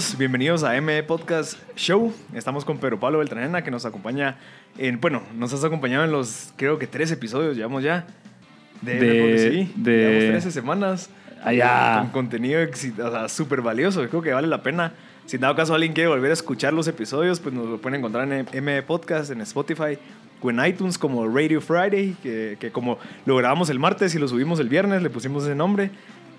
Todos, bienvenidos a M Podcast Show. Estamos con Pedro Pablo Beltranena que nos acompaña en, bueno, nos has acompañado en los, creo que tres episodios, llevamos ya. De, De- sí, de- llevamos 13 semanas. Allá. Con contenido o sea, súper valioso, creo que vale la pena. Si en dado caso alguien quiere volver a escuchar los episodios, pues nos lo pueden encontrar en M Podcast, en Spotify o en iTunes como Radio Friday, que, que como lo grabamos el martes y lo subimos el viernes, le pusimos ese nombre.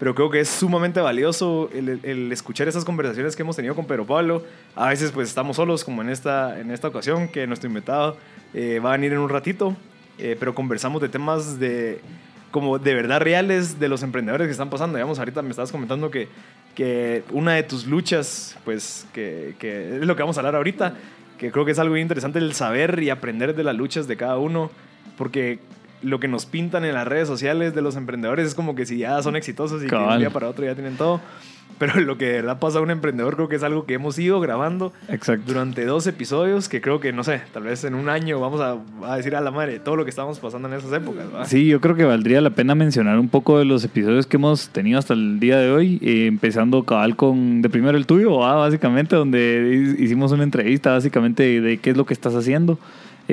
Pero creo que es sumamente valioso el, el- escuchar esas conversaciones que hemos tenido con Pedro Pablo. A veces pues estamos solos, como en esta, en esta ocasión, que nuestro invitado eh, va a venir en un ratito, eh, pero conversamos de temas de como de verdad reales de los emprendedores que están pasando. Digamos, ahorita me estabas comentando que, que una de tus luchas, pues, que, que es lo que vamos a hablar ahorita, que creo que es algo bien interesante el saber y aprender de las luchas de cada uno, porque lo que nos pintan en las redes sociales de los emprendedores es como que si ya son exitosos y que de un día para otro ya tienen todo. Pero lo que de verdad pasa a un emprendedor creo que es algo que hemos ido grabando Exacto. durante dos episodios que creo que, no sé, tal vez en un año vamos a, a decir a la madre todo lo que estábamos pasando en esas épocas. ¿va? Sí, yo creo que valdría la pena mencionar un poco de los episodios que hemos tenido hasta el día de hoy, eh, empezando cabal con de primero el tuyo, ¿va? básicamente, donde hi- hicimos una entrevista básicamente de qué es lo que estás haciendo.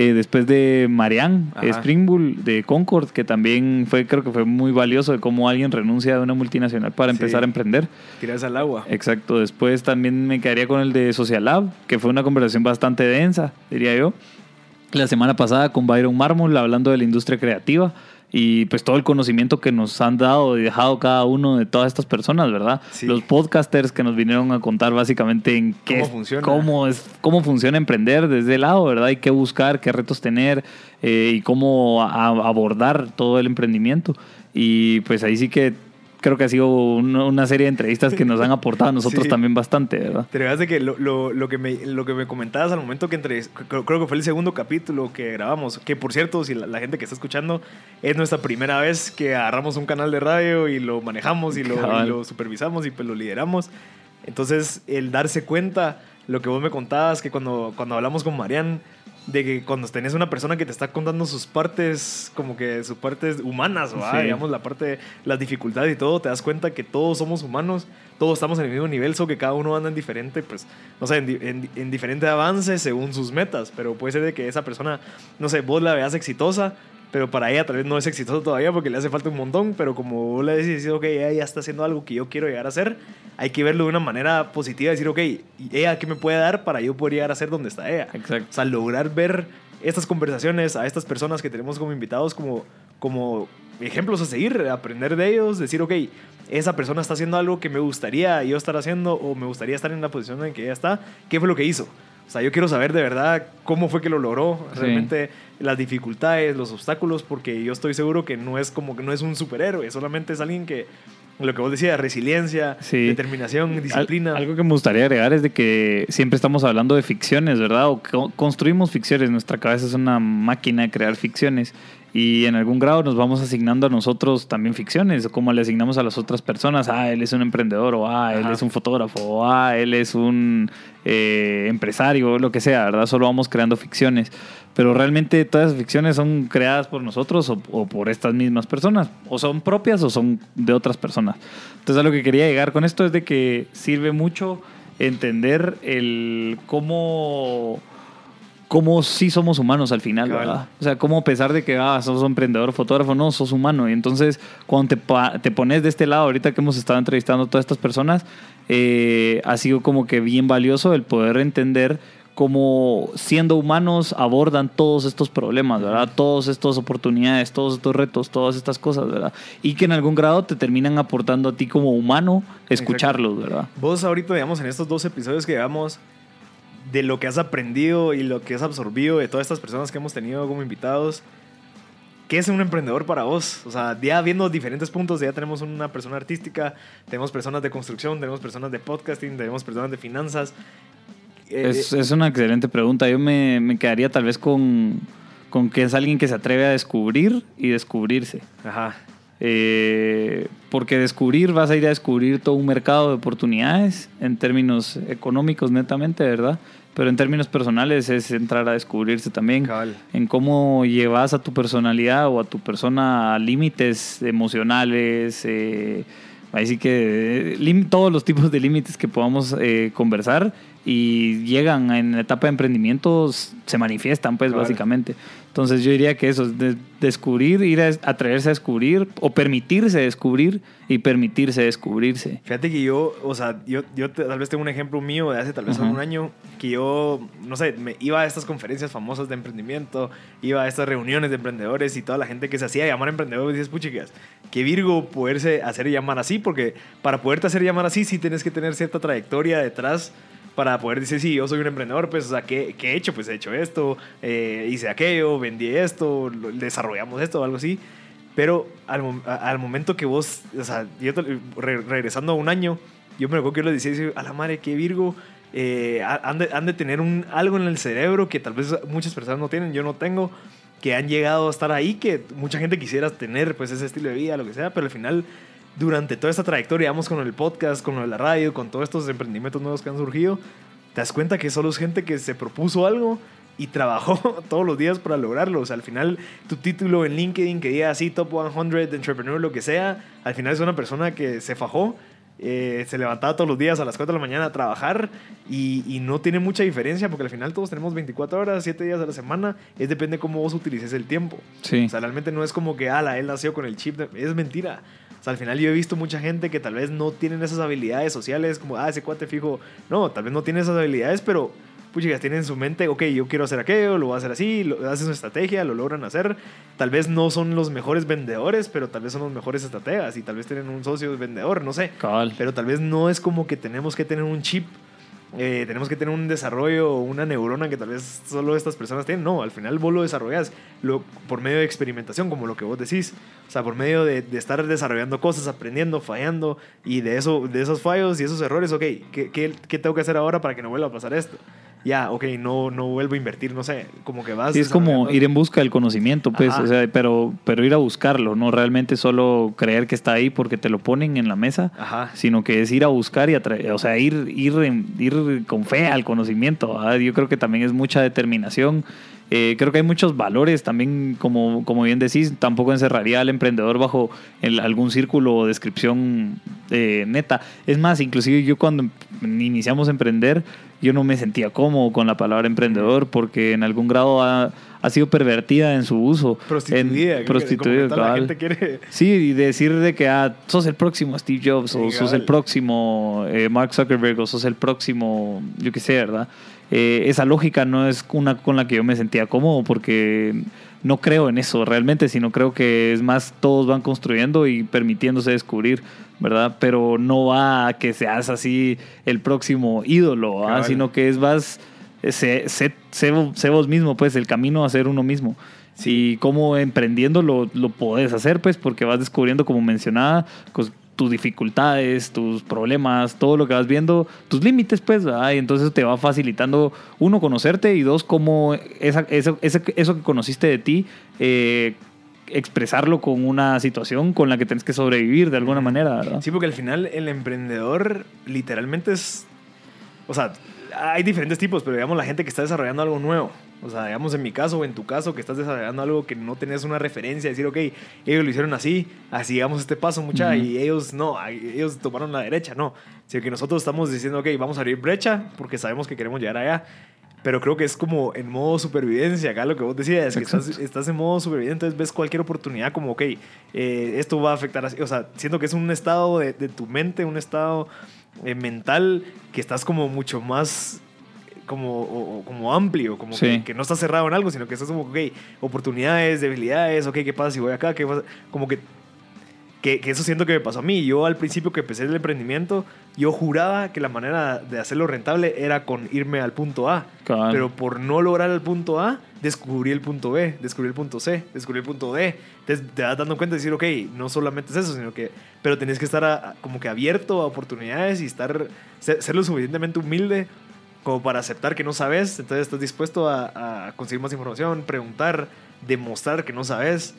Eh, después de Marianne Ajá. Springbull de Concord, que también fue, creo que fue muy valioso de cómo alguien renuncia de una multinacional para Sí. empezar a emprender. Tirarse al agua. Exacto, después también me quedaría con el de Social Lab, que fue una conversación bastante densa, diría yo. La semana pasada con Byron Mármol hablando de la industria creativa y pues todo el conocimiento que nos han dado y dejado cada uno de todas estas personas, ¿verdad? Sí. Los podcasters que nos vinieron a contar básicamente en qué Cómo es- funciona. cómo es cómo funciona emprender desde el lado, ¿verdad? Y qué buscar, qué retos tener eh, y cómo a- abordar todo el emprendimiento. Y pues ahí sí que creo que ha sido una, una serie de entrevistas que nos han aportado a nosotros Sí. también bastante, ¿verdad? Te recuerdas que lo, lo, lo que me, lo que me comentabas al momento que entre, creo, creo que fue el segundo capítulo que grabamos, que por cierto, si la, la gente que está escuchando, es nuestra primera vez que agarramos un canal de radio y lo manejamos y lo, y lo supervisamos y pues lo lideramos. Entonces, el darse cuenta, lo que vos me contabas, que cuando, cuando hablamos con Marian, de que cuando tenés una persona que te está contando sus partes, como que sus partes humanas, digamos, la parte, las dificultades y todo, te das cuenta que todos somos humanos, todos estamos en el mismo nivel, solo que cada uno anda en diferente, pues, no sé, en, en diferente avance según sus metas, pero puede ser de que esa persona, no sé, vos la veas exitosa, pero para ella tal vez no es exitosa todavía porque le hace falta un montón, pero como vos le decís, ok, ella ya está haciendo algo que yo quiero llegar a hacer, hay que verlo de una manera positiva, decir, ok, ¿y ella qué me puede dar para yo poder llegar a ser donde está ella? Exacto. O sea, lograr ver estas conversaciones a estas personas que tenemos como invitados como, como ejemplos a seguir, aprender de ellos, decir, ok, esa persona está haciendo algo que me gustaría yo estar haciendo o me gustaría estar en la posición en que ella está, ¿qué fue lo que hizo? O sea, yo quiero saber de verdad cómo fue que lo logró, Sí. realmente las dificultades, los obstáculos, porque yo estoy seguro que no es como que no es un superhéroe, solamente es alguien que, lo que vos decías, resiliencia, Sí. determinación, disciplina. Al- algo que me gustaría agregar es de que siempre estamos hablando de ficciones, ¿verdad? O co- construimos ficciones. Nuestra cabeza es una máquina de crear ficciones. Y en algún grado nos vamos asignando a nosotros también ficciones, como le asignamos a las otras personas. Ah, él es un emprendedor, o ah, él Ajá. es un fotógrafo, o ah, él es un eh, empresario, lo que sea, ¿verdad? Solo vamos creando ficciones. Pero realmente todas esas ficciones son creadas por nosotros o, o por estas mismas personas. O son propias o son de otras personas. Entonces a lo que quería llegar con esto es de que sirve mucho entender el cómo cómo sí somos humanos al final, Cabal. ¿verdad? O sea, cómo a pesar de que ah, sos emprendedor, fotógrafo, no, sos humano. Y entonces, cuando te, te pones de este lado, ahorita que hemos estado entrevistando a todas estas personas, eh, ha sido como que bien valioso el poder entender cómo siendo humanos abordan todos estos problemas, ¿verdad? Todas estas oportunidades, todos estos retos, todas estas cosas, ¿verdad? Y que en algún grado te terminan aportando a ti como humano escucharlos, ¿verdad? Vos ahorita, digamos, en estos dos episodios que llevamos, de lo que has aprendido y lo que has absorbido de todas estas personas que hemos tenido como invitados. ¿Qué es un emprendedor para vos? O sea, ya viendo diferentes puntos, ya tenemos una persona artística, tenemos personas de construcción, tenemos personas de podcasting, tenemos personas de finanzas. Eh, Es, es una excelente pregunta. Yo me, me quedaría tal vez con, con que es alguien que se atreve a descubrir y descubrirse. Ajá. Eh, porque descubrir, vas a ir a descubrir todo un mercado de oportunidades en términos económicos netamente, ¿verdad? Pero en términos personales es entrar a descubrirse también. En cómo llevas a tu personalidad o a tu persona a límites emocionales, eh, así que eh, todos los tipos de límites que podamos eh, conversar y llegan en la etapa de emprendimiento, se manifiestan pues básicamente. Entonces yo diría que eso, es de- descubrir, ir a atreverse a descubrir o permitirse descubrir y permitirse descubrirse. Fíjate que yo, o sea, yo, yo tal vez tengo un ejemplo mío de hace tal vez Ajá. un año, que yo, no sé, me iba a estas conferencias famosas de emprendimiento, iba a estas reuniones de emprendedores y toda la gente que se hacía llamar emprendedor, dices, puchicas, qué virgo poderse hacer llamar así, porque para poderte hacer llamar así sí tienes que tener cierta trayectoria detrás para poder decir, sí, yo soy un emprendedor, pues, o sea, ¿qué, qué he hecho? Pues he hecho esto, eh, hice aquello, vendí esto, desarrollamos esto o algo así. Pero al, al momento que vos, o sea, yo te- re- regresando a un año, yo me acuerdo que yo les decía, a la madre, qué Virgo, eh, ha- han, de, han de tener un, algo en el cerebro que tal vez muchas personas no tienen, yo no tengo, que han llegado a estar ahí, que mucha gente quisiera tener, pues ese estilo de vida, lo que sea, pero al final, durante toda esta trayectoria, vamos con el podcast, con lo de la radio, con todos estos emprendimientos nuevos que han surgido, te das cuenta que solo es gente que se propuso algo y trabajó todos los días para lograrlo. O sea, al final, tu título en LinkedIn que diga así, Top 100 Entrepreneur, lo que sea, al final es una persona que se fajó, eh, se levantaba todos los días a las 4 de la mañana a trabajar y, y no tiene mucha diferencia porque al final todos tenemos 24 horas, 7 días a la semana. Es depende cómo vos utilices el tiempo. Sí. O sea, realmente no es como que, ala, él nació con el chip. de-". Es mentira. Sea, al final yo he visto mucha gente que tal vez no tienen esas habilidades sociales, como, ah, ese cuate fijo. No, tal vez no tiene esas habilidades, pero, puchigas, tienen en su mente, ok, yo quiero hacer aquello, lo voy a hacer así, lo, hacen su estrategia, lo logran hacer. Tal vez no son los mejores vendedores, pero tal vez son los mejores estrategas y tal vez tienen un socio vendedor, no sé. Pero tal vez no es como que tenemos que tener un chip, eh, tenemos que tener un desarrollo una neurona que tal vez solo estas personas tienen. No, al final vos lo desarrollas lo, por medio de experimentación, como lo que vos decís. O sea, por medio de, de estar desarrollando cosas, aprendiendo, fallando y de, eso, de esos fallos y esos errores, ok, ¿qué, qué, qué tengo que hacer ahora para que no vuelva a pasar esto? Ya, ok, no, no vuelvo a invertir, no sé, como que vas... Sí, es como ir en busca del conocimiento, pues, Ajá. o sea, pero, pero ir a buscarlo, no realmente solo creer que está ahí porque te lo ponen en la mesa, Ajá. sino que es ir a buscar y atraer, o sea, ir, ir, con fe al conocimiento. ¿verdad? Yo creo que también es mucha determinación. Eh, creo que hay muchos valores también, como, como bien decís, tampoco encerraría al emprendedor bajo el- algún círculo o descripción eh, neta. Es más, inclusive yo cuando em- iniciamos a emprender, yo no me sentía cómodo con la palabra emprendedor porque en algún grado ha, ha sido pervertida en su uso. Prostituida. En- prostituida, la cabal. gente quiere... Sí, y decir de que ah, sos el próximo Steve Jobs o sos el próximo eh, Mark Zuckerberg o sos el próximo, yo qué sé, ¿verdad? Eh, esa lógica no es una con la que yo me sentía cómodo porque no creo en eso realmente, sino creo que es más todos van construyendo y permitiéndose descubrir, ¿verdad? Pero no va a que seas así el próximo ídolo, ¿verdad? Cabal. sino que es más, eh, sé, sé- sé vo- sé vos mismo, pues el camino a ser uno mismo. Y cómo emprendiendo lo, lo podés hacer, pues, porque vas descubriendo, como mencionaba, cos- tus dificultades, tus problemas, todo lo que vas viendo, tus límites, pues, ¿verdad? y entonces te va facilitando, uno, conocerte y dos, cómo esa, eso, ese- eso que conociste de ti, eh, expresarlo con una situación con la que tienes que sobrevivir de alguna manera, ¿verdad? Sí, porque al final el emprendedor literalmente es... O sea, hay diferentes tipos, pero digamos la gente que está desarrollando algo nuevo. O sea, digamos en mi caso o en tu caso que estás desarrollando algo que no tenés una referencia, decir, ok, ellos lo hicieron así, así llegamos a este paso, mucha, Ujú. y ellos no, ellos tomaron la derecha, no. Sino que nosotros estamos diciendo, ok, vamos a abrir brecha porque sabemos que queremos llegar allá. Pero creo que es como en modo supervivencia, acá lo que vos decías, que estás, estás en modo supervivencia, entonces ves cualquier oportunidad como, ok, eh, esto va a afectar así. O sea, siento que es un estado de, de tu mente, un estado eh, mental que estás como mucho más como, o- como amplio, como Sí. que, que no estás cerrado en algo, sino que estás como, ok, oportunidades, debilidades, ok, ¿qué pasa si voy acá? ¿Qué pasa? Como que, Que, que eso siento que me pasó a mí. Yo al principio que empecé el emprendimiento, yo juraba que la manera de hacerlo rentable era con irme al punto A. Cabal. Pero por no lograr el punto A, descubrí el punto B, descubrí el punto C, descubrí el punto D. Entonces te vas dando cuenta de decir, ok, no solamente es eso, sino que, pero tenés que estar a- como que abierto a oportunidades y estar, ser, ser lo suficientemente humilde como para aceptar que no sabes. Entonces estás dispuesto a, a conseguir más información, preguntar, demostrar que no sabes.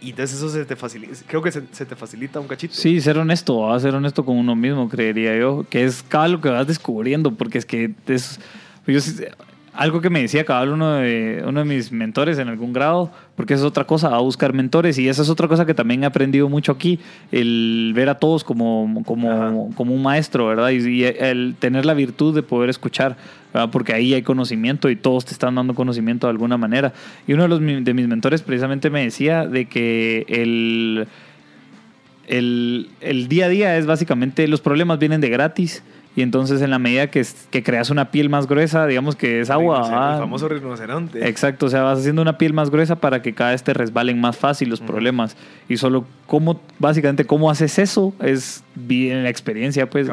Y entonces eso se te facilita, creo que se, se te facilita un cachito. Sí, ser honesto, va ser honesto con uno mismo, creería yo, que es cada lo que vas descubriendo, porque es que es yo sí- algo que me decía cabal uno de, uno de mis mentores en algún grado, porque eso es otra cosa, a buscar mentores, y esa es otra cosa que también he aprendido mucho aquí, el ver a todos como, como, como un maestro, ¿verdad? Y, y el tener la virtud de poder escuchar, ¿verdad? Porque ahí hay conocimiento y todos te están dando conocimiento de alguna manera. Y uno de, los, de mis mentores precisamente me decía de que el el, el día a día es básicamente los problemas vienen de gratis y entonces en la medida que, que creas una piel más gruesa, digamos que es agua, Rinocer- ah, El famoso rinoceronte. Exacto, o sea, vas haciendo una piel más gruesa para que cada vez te resbalen más fácil los problemas. Y solo cómo, básicamente, cómo haces eso es bien la experiencia, pues.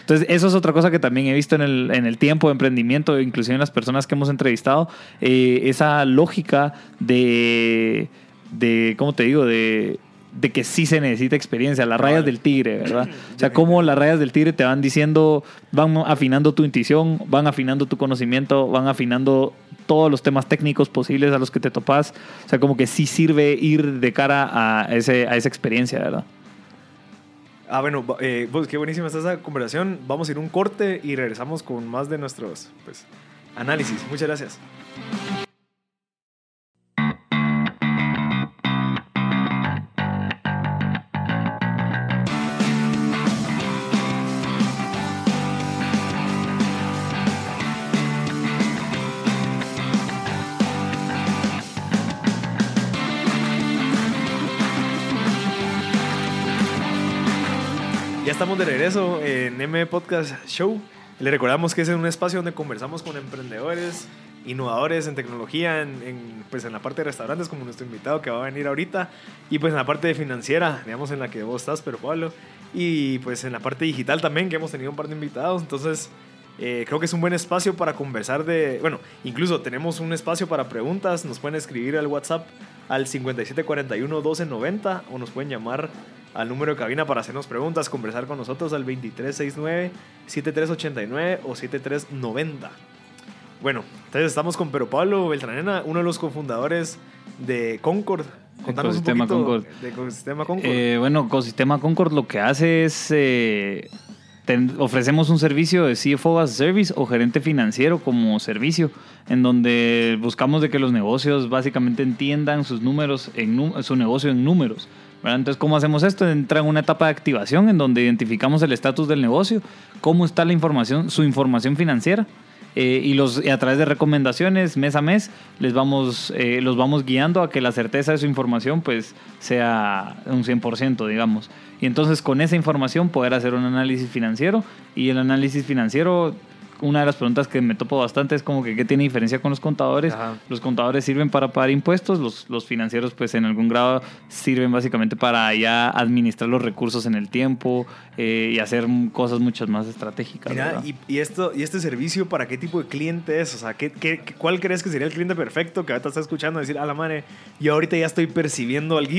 Entonces, eso es otra cosa que también he visto en el, en el tiempo de emprendimiento, inclusive en las personas que hemos entrevistado, eh, esa lógica de, de, ¿cómo te digo? De de que sí se necesita experiencia, las rayas del tigre, ¿verdad? O sea, cómo las rayas del tigre te van diciendo, van afinando tu intuición, van afinando tu conocimiento, van afinando todos los temas técnicos posibles a los que te topas. O sea, como que sí sirve ir de cara a, ese, a esa experiencia, ¿verdad? Ah, bueno, eh, pues qué buenísima está esa conversación. Vamos a ir un corte y regresamos con más de nuestros pues, análisis. Muchas gracias. Estamos de regreso en M Podcast Show. Le recordamos que es un espacio donde conversamos con emprendedores, innovadores en tecnología, en, pues en la parte de restaurantes, como nuestro invitado que va a venir ahorita, y pues en la parte financiera, digamos en la que vos estás, pero Pablo, y pues en la parte digital también, que hemos tenido un par de invitados. Entonces, eh, creo que es un buen espacio para conversar de, bueno, incluso tenemos un espacio para preguntas, nos pueden escribir al WhatsApp al 5741-1290 o nos pueden llamar al número de cabina para hacernos preguntas, conversar con nosotros al 2369-7389 o 7390. Bueno, entonces estamos con Pero Pablo Beltranena, uno de los cofundadores de Concord. Contanos un Ecosistema poquito Concord. de Ecosistema Concord. Eh, bueno, Ecosistema Concord lo que hace es... eh, ten- ofrecemos un servicio de CFO as Service o gerente financiero como servicio, en donde buscamos de que los negocios básicamente entiendan sus números, en su negocio en números. ¿verdad? Entonces, ¿cómo hacemos esto? Entra en una etapa de activación en donde identificamos el estatus del negocio, cómo está la información, su información financiera. Eh, y, los, a través de recomendaciones mes a mes les vamos, eh, los vamos guiando a que la certeza de su información pues sea un 100%, digamos. Y entonces con esa información poder hacer un análisis financiero y el análisis financiero, una de las preguntas que me topo bastante es como que qué tiene diferencia con los contadores. Ajá. Los contadores sirven para pagar impuestos, los, los financieros pues en algún grado sirven básicamente para ya administrar los recursos en el tiempo eh, y hacer cosas muchas más estratégicas. Y, y esto, ¿y este servicio para qué tipo de cliente es? O sea, ¿qué, qué, cuál crees que sería el cliente perfecto que ahorita está escuchando decir, a la madre, yo ahorita ya estoy percibiendo algo,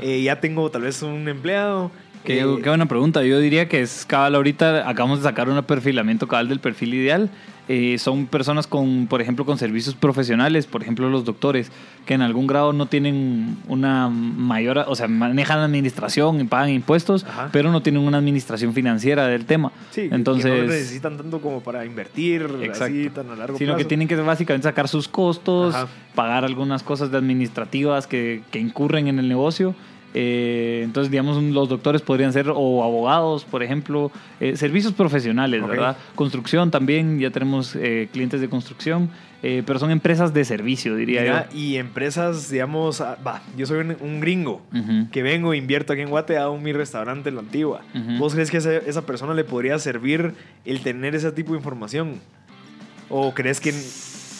eh, ya tengo tal vez un empleado? Qué, eh, qué buena pregunta. Yo diría que es cabal ahorita, acabamos de sacar un perfilamiento cabal del perfil ideal. Eh, son personas con, por ejemplo, con servicios profesionales, por ejemplo, los doctores, que en algún grado no tienen una mayor, o sea, manejan administración y pagan impuestos, Ajá. pero no tienen una administración financiera del tema. Sí, que Entonces, no necesitan tanto como para invertir así tan a largo sino plazo. que tienen que básicamente sacar sus costos, Ajá. pagar algunas cosas de administrativas que, que incurren en el negocio. Eh, entonces, digamos, los doctores podrían ser o abogados, por ejemplo, eh, servicios profesionales, Ok. ¿verdad? Construcción también, ya tenemos eh, clientes de construcción, eh, pero son empresas de servicio, diría Mira, y empresas, digamos, ah, va, yo soy un, un gringo yo. Ujú. que vengo, invierto aquí en Guate, hago mi restaurante en la antigua. Ujú. ¿Vos crees que esa, esa persona le podría servir el tener ese tipo de información? ¿O crees que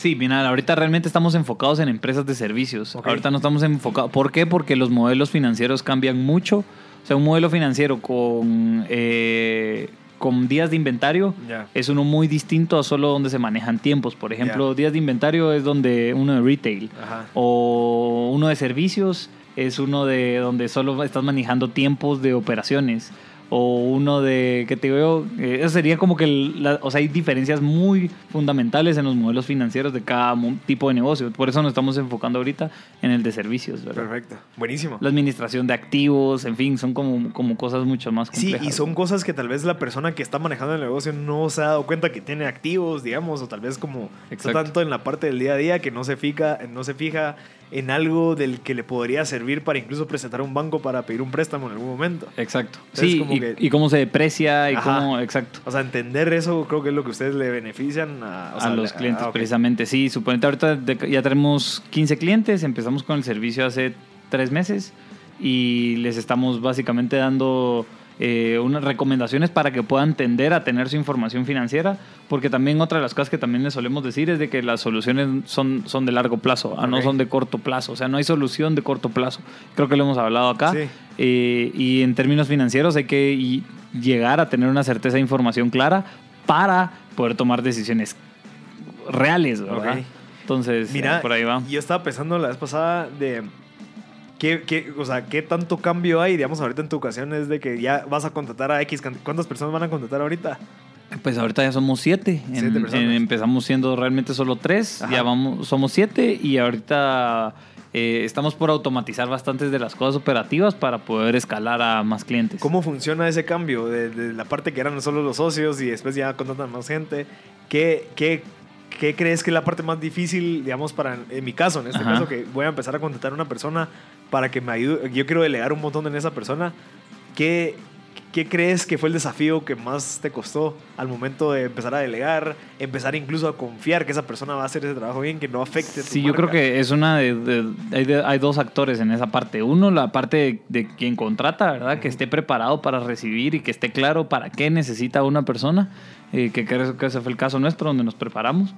Sí, mira, ahorita realmente estamos enfocados en empresas de servicios. Ahorita no estamos enfocados. ¿Por qué? Porque los modelos financieros cambian mucho. O sea, un modelo financiero con, eh, con días de inventario es uno muy distinto a solo donde se manejan tiempos. Por ejemplo, días de inventario es donde uno de retail. Ajá. O uno de servicios es uno de donde solo estás manejando tiempos de operaciones. O uno de, que te digo yo, Eh, eso sería como que, la- o sea, hay diferencias muy fundamentales en los modelos financieros de cada tipo de negocio. Por eso nos estamos enfocando ahorita en el de servicios, ¿verdad? Perfecto. Buenísimo. La administración de activos, en fin, son como, como cosas mucho más Sí, complejas. y son cosas que tal vez la persona que está manejando el negocio no se ha dado cuenta que tiene activos, digamos, o tal vez como está Exacto. tanto en la parte del día a día que no se fija, no se fija en algo del que le podría servir para incluso presentar a un banco para pedir un préstamo en algún momento. Exacto. Entonces, Sí, como y, que- y cómo se deprecia y Ajá. cómo, exacto. O sea, entender eso creo que es lo que ustedes le benefician a, o a sea, los le- clientes, ah, precisamente. Sí, suponete ahorita ya tenemos 15 clientes, empezamos con el servicio hace tres meses y les estamos básicamente dando eh, unas recomendaciones para que puedan tender a tener su información financiera, porque también otra de las cosas que también les solemos decir es de que las soluciones son, son de largo plazo, ah, no son de corto plazo, o sea, no hay solución de corto plazo. Creo que lo hemos hablado acá. Sí. Eh, y en términos financieros hay que llegar a tener una certeza de información clara para poder tomar decisiones reales, ¿verdad? Entonces, Mira, eh, por ahí va. yo estaba pensando la vez pasada de qué, qué, o sea, qué tanto cambio hay, digamos, ahorita en tu ocasión es de que ya vas a contratar a X, ¿cuántas personas van a contratar ahorita? Pues ahorita ya somos siete. En- Siete personas. en- empezamos siendo realmente solo tres, Ajá. ya vamos, somos siete y ahorita eh, estamos por automatizar bastantes de las cosas operativas para poder escalar a más clientes. ¿Cómo funciona ese cambio de, de la parte que eran solo los socios y después ya contratan más gente? ¿Qué, qué, qué crees que es la parte más difícil, digamos, para, en mi caso, en este Ajá. caso, que voy a empezar a contratar a una persona para que me ayude, yo quiero delegar un montón en esa persona, ¿qué, ¿qué crees que fue el desafío que más te costó al momento de empezar a delegar, empezar incluso a confiar que esa persona va a hacer ese trabajo bien, que no afecte a tu Sí, yo creo marca? que es una de, de- hay, de- hay dos actores en esa parte. Uno, la parte de, de quien contrata, ¿verdad? Que esté preparado para recibir y que esté claro para qué necesita una persona, eh, que creo que ese fue el caso nuestro, donde nos preparamos.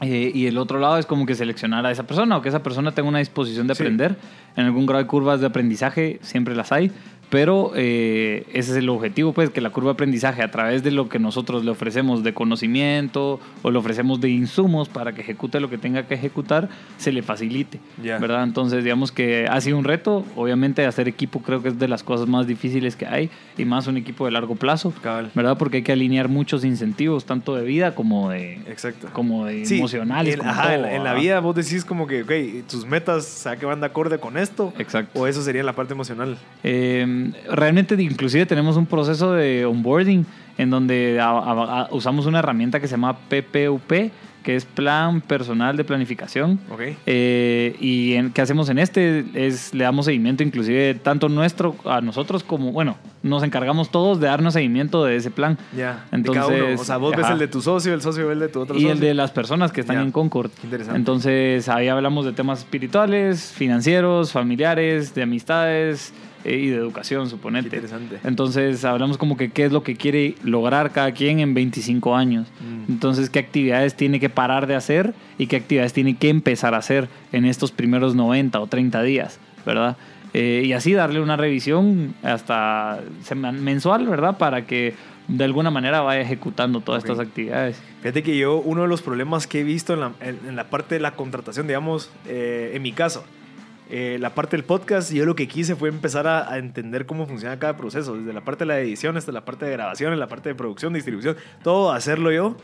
Eh, y el otro lado es como que seleccionar a esa persona o que esa persona tenga una disposición de Sí. aprender. En algún grado de curvas de aprendizaje siempre las hay, pero eh, ese es el objetivo, pues, que la curva de aprendizaje a través de lo que nosotros le ofrecemos de conocimiento o le ofrecemos de insumos para que ejecute lo que tenga que ejecutar, se le facilite, Ya. ¿verdad? Entonces, digamos que ha sido un reto. Obviamente, hacer equipo creo que es de las cosas más difíciles que hay y más un equipo de largo plazo, Cabal. ¿verdad? Porque hay que alinear muchos incentivos, tanto de vida como de, Exacto. como de Sí, emocionales. en, como ajá, en la- en la ¿verdad? vida vos decís como que, ok, tus metas, sea, que van de acorde con esto. Exacto. O eso sería la parte emocional. Eh, realmente, inclusive tenemos un proceso de onboarding en donde a- a- a- usamos una herramienta que se llama PPUP, que es Plan Personal de Planificación. Eh, y en, qué hacemos en este es le damos seguimiento inclusive tanto nuestro a nosotros como bueno nos encargamos todos de darnos seguimiento de ese plan Ya. Cada uno. O sea, vos ves el de tu socio, el socio ve el de tu otro y socio. el de las personas que están en Concord interesante. entonces ahí hablamos de temas espirituales financieros familiares de amistades y de educación Qué suponete interesante. entonces hablamos como que qué es lo que quiere lograr cada quien en 25 años. Mm. Entonces qué actividades tiene que parar de hacer y qué actividades tiene que empezar a hacer en estos primeros 90 o 30 días, ¿verdad? Eh, y así darle una revisión hasta mensual, ¿verdad? Para que de alguna manera vaya ejecutando todas estas actividades. Fíjate que yo, uno de los problemas que he visto en la, en, en la parte de la contratación, digamos, eh, en mi caso, eh, la parte del podcast, yo lo que quise fue empezar a, a entender cómo funciona cada proceso, desde la parte de la edición hasta la parte de grabación, la parte de producción, distribución, todo hacerlo yo,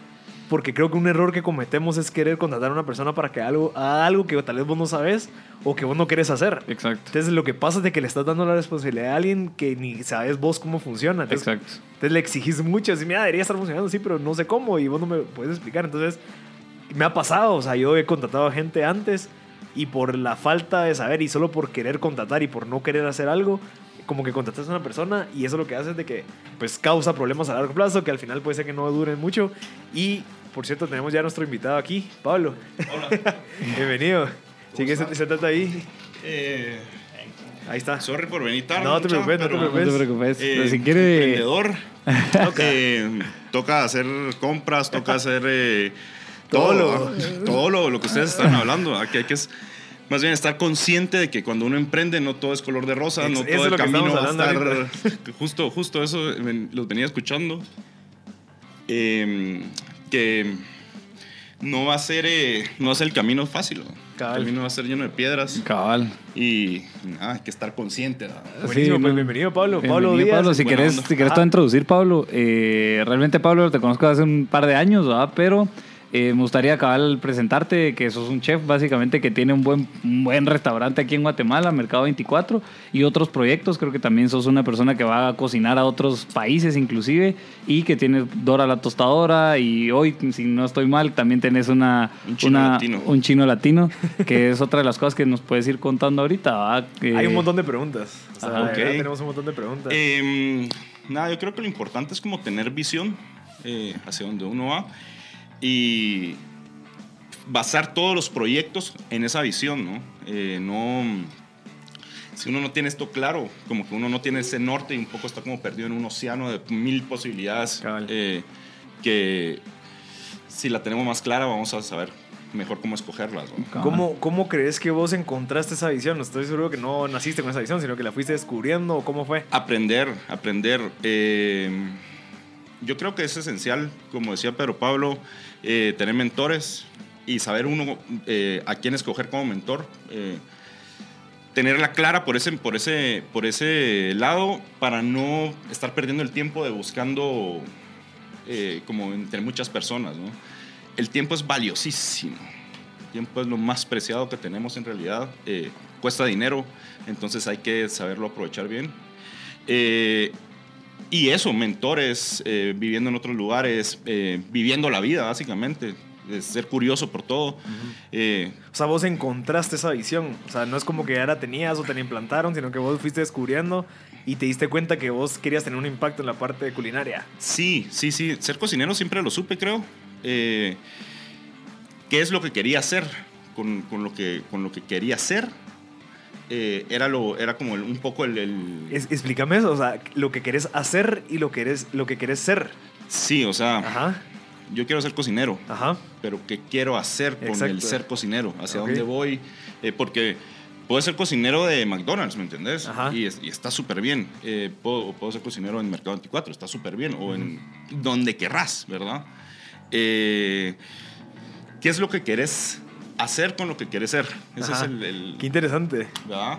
porque creo que un error que cometemos es querer contratar a una persona para que algo, haga algo que tal vez vos no sabes o que vos no querés hacer. Exacto. Entonces lo que pasa es de que le estás dando la responsabilidad a alguien que ni sabes vos cómo funciona. Entonces, Exacto. entonces le exigís mucho, así, mira, debería estar funcionando así, pero no sé cómo y vos no me puedes explicar. Entonces, me ha pasado, o sea, yo he contratado a gente antes y por la falta de saber y solo por querer contratar y por no querer hacer algo, como que contratas a una persona y eso lo que hace es de que pues causa problemas a largo plazo que al final puede ser que no duren mucho. Y por cierto, tenemos ya a nuestro invitado aquí, Pablo. Hola. Bienvenido. Sí, que se, se trata ahí. Eh, Ahí está. sorry por venir tarde. No te preocupes, no te preocupes. No te preocupes. eh, Pero si quiere... Emprendedor. Eh, toca hacer compras, toca hacer Todo todo, todo lo, lo que ustedes están hablando. Aquí hay que es- Más bien estar consciente de que cuando uno emprende no todo es color de rosa, no todo el lo camino va a estar... Justo, justo eso ven- lo venía escuchando. Eh, que no va a ser eh, no va a ser el camino fácil. Cabal. El camino va a ser lleno de piedras Cabal. y nada, hay que estar consciente. ¿no? Buenísimo, Sí, pues bienvenido, Pablo. Bienvenido, Pablo Díaz. Pablo. Si querés, onda. si querés todo introducir, Pablo, eh, realmente, Pablo, te conozco hace un par de años, ¿verdad? Pero eh, me gustaría acabar presentarte que sos un chef, básicamente, que tiene un buen, un buen restaurante aquí en Guatemala, Mercado 24, y otros proyectos. Creo que también sos una persona que va a cocinar a otros países, inclusive, y que tiene Dora la tostadora. Y hoy, si no estoy mal, también tenés una, Un chino una- latino. un chino latino, que es otra de las cosas que nos puedes ir contando ahorita, Hay un montón de preguntas. O sea, Ajá. de verdad, Ok. tenemos un montón de preguntas. Eh, nada, yo creo que lo importante es como tener visión eh, hacia donde uno va y basar todos los proyectos en esa visión, ¿no? Eh, no si uno no tiene esto claro, como que uno no tiene ese norte y un poco está como perdido en un océano de mil posibilidades, eh, que si la tenemos más clara vamos a saber mejor cómo escogerlas. ¿Cómo, ¿Cómo crees que vos encontraste esa visión? Estoy seguro que no naciste con esa visión, sino que la fuiste descubriendo. ¿o ¿Cómo fue? Aprender, aprender. eh, yo creo que es esencial, como decía Pedro Pablo, eh, tener mentores y saber uno eh, a quién escoger como mentor. eh, tenerla clara por ese, por, ese, por ese lado para no estar perdiendo el tiempo de buscando eh, como entre muchas personas. El tiempo es valiosísimo. El tiempo es lo más preciado que tenemos en realidad. eh, cuesta dinero, entonces hay que saberlo aprovechar bien. Y eso, mentores, eh, viviendo en otros lugares, eh, viviendo la vida, básicamente. ser curioso por todo. Eh, O sea, vos encontraste esa visión. O sea, no es como que ya la tenías o te la implantaron, sino que vos fuiste descubriendo y te diste cuenta que vos querías tener un impacto en la parte culinaria. sí, sí, sí. Ser cocinero siempre lo supe, creo. Eh, ¿Qué es lo que quería hacer? Con, con lo, que, con lo que quería hacer. Eh, era, lo, era como el- un poco el... el- Es- explícame eso, o sea, lo que querés hacer y lo que, eres, lo que querés ser. Sí, o sea, Ajá, yo quiero ser cocinero. ajá. pero qué quiero hacer con Exacto. el ser cocinero, hacia dónde voy, Eh, porque puedo ser cocinero de McDonald's, ¿me entendés? Ajá. Y, es- y está súper bien. Eh, puedo, puedo ser cocinero en Mercado 24, está súper bien, o en donde querrás, ¿verdad? Eh, ¿Qué es lo que querés hacer con lo que quieres ser? Ese Ajá. es el, el- Qué interesante. ¿verdad?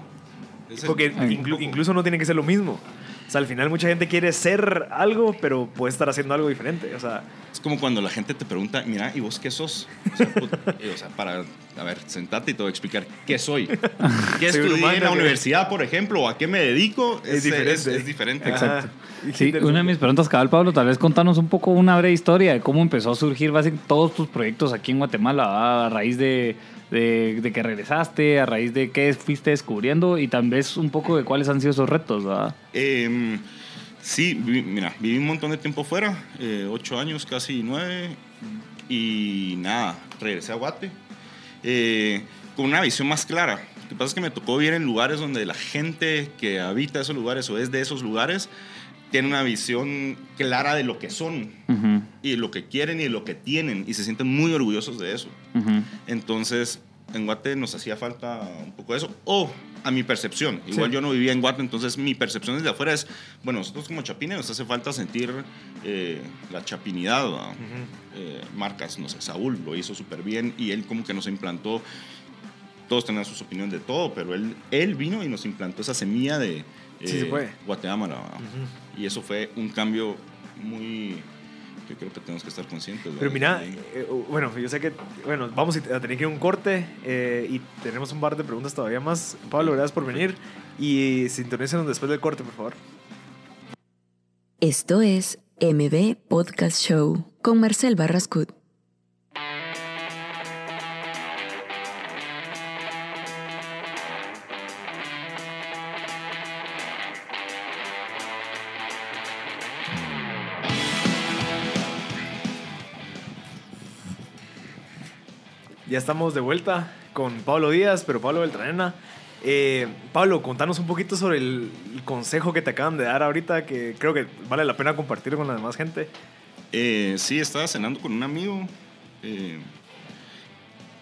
Es Porque inclu- incluso no tiene que ser lo mismo. O sea, al final mucha gente quiere ser algo, pero puede estar haciendo algo diferente. O sea, Es como cuando la gente te pregunta, mira, ¿y vos qué sos? O sea, put- eh, o sea, para, a ver, sentate y te voy a explicar qué soy. ¿Qué estudié humano en la que- universidad, por ejemplo? o ¿A qué me dedico? Es diferente. Es, diferente. Ajá. Exacto. Sí, una de mis preguntas, cabal, Pablo, tal vez contanos un poco una breve historia de cómo empezó a surgir básicamente todos tus proyectos aquí en Guatemala, a raíz de, de, de que regresaste, a raíz de qué fuiste descubriendo y tal vez un poco de cuáles han sido esos retos, ¿verdad? Eh, sí, vi- mira, viví un montón de tiempo fuera, eh, ocho años, casi nueve, y nada, regresé a Guate eh, con una visión más clara. Lo que pasa es que me tocó vivir en lugares donde la gente que habita esos lugares o es de esos lugares tiene una visión clara de lo que son Ujú, y de lo que quieren y lo que tienen y se sienten muy orgullosos de eso. ujú. Entonces, en Guate nos hacía falta un poco de eso. O a mi percepción. Igual Sí. yo no vivía en Guate, entonces mi percepción desde afuera es, bueno, nosotros como chapines nos hace falta sentir eh, la chapinidad. ¿va? Ujú. Eh, marcas, no sé, Saúl lo hizo súper bien y él como que nos implantó, todos tenían sus opiniones de todo, pero él, él vino y nos implantó esa semilla de Sí se puede. Guatemala. Y eso fue un cambio muy... que creo que tenemos que estar conscientes. Pero mira, eh, bueno, yo sé que, bueno, vamos a tener que ir a un corte eh, y tenemos un par de preguntas todavía más. Pablo, gracias por venir y sintonícenos después del corte, por favor. Esto es MB Podcast Show con Marcel Barrascut. Ya estamos de vuelta con Pablo Díaz, pero Pablo Beltranena. Eh, Pablo, contanos un poquito sobre el, consejo que te acaban de dar ahorita, que creo que vale la pena compartir con la demás gente. Eh, sí, estaba cenando con un amigo. eh,